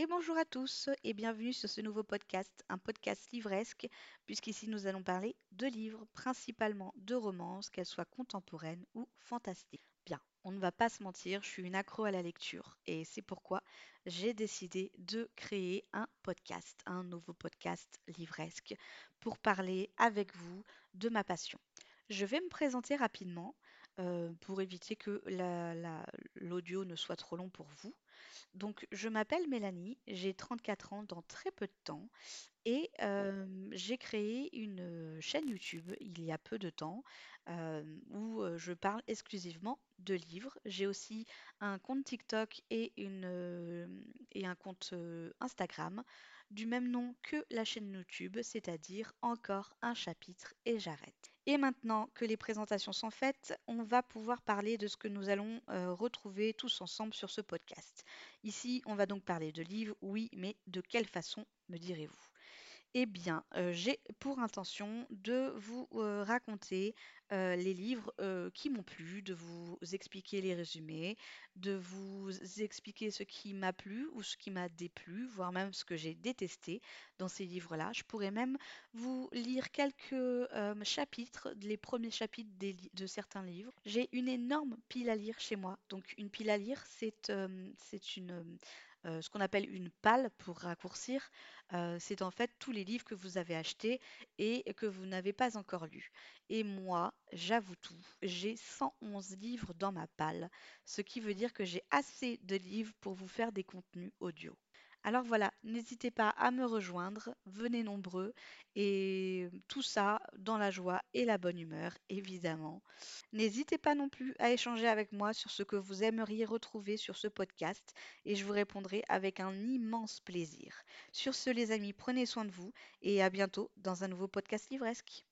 Et bonjour à tous et bienvenue sur ce nouveau podcast, un podcast livresque, puisqu'ici nous allons parler de livres, principalement de romances, qu'elles soient contemporaines ou fantastiques. Bien, on ne va pas se mentir, je suis une accro à la lecture et c'est pourquoi j'ai décidé de créer un podcast, un nouveau podcast livresque, pour parler avec vous de ma passion. Je vais me présenter rapidement euh, pour éviter que l'audio ne soit trop long pour vous. Donc, je m'appelle Mélanie, j'ai 34 ans dans très peu de temps et euh, j'ai créé une chaîne YouTube il y a peu de temps euh, où je parle exclusivement de livres. J'ai aussi un compte TikTok et un compte Instagram du même nom que la chaîne YouTube, c'est-à-dire encore un chapitre et j'arrête. Et maintenant que les présentations sont faites, on va pouvoir parler de ce que nous allons retrouver tous ensemble sur ce podcast. Ici, on va donc parler de livres, oui, mais de quelle façon, me direz-vous? Eh bien, euh, j'ai pour intention de vous euh, raconter euh, les livres qui m'ont plu, de vous expliquer les résumés, de vous expliquer ce qui m'a plu ou ce qui m'a déplu, voire même ce que j'ai détesté dans ces livres-là. Je pourrais même vous lire quelques chapitres, les premiers chapitres de certains livres. J'ai une énorme pile à lire chez moi. Donc une pile à lire, c'est c'est une ce qu'on appelle une palle pour raccourcir. Euh, c'est en fait tous les livres que vous avez achetés et que vous n'avez pas encore lus. Et moi, j'avoue tout, j'ai 111 livres dans ma palle, ce qui veut dire que j'ai assez de livres pour vous faire des contenus audio. Alors voilà, n'hésitez pas à me rejoindre, venez nombreux et tout ça dans la joie et la bonne humeur, évidemment. N'hésitez pas non plus à échanger avec moi sur ce que vous aimeriez retrouver sur ce podcast et je vous répondrai avec un immense plaisir. Sur ce les amis, prenez soin de vous et à bientôt dans un nouveau podcast livresque.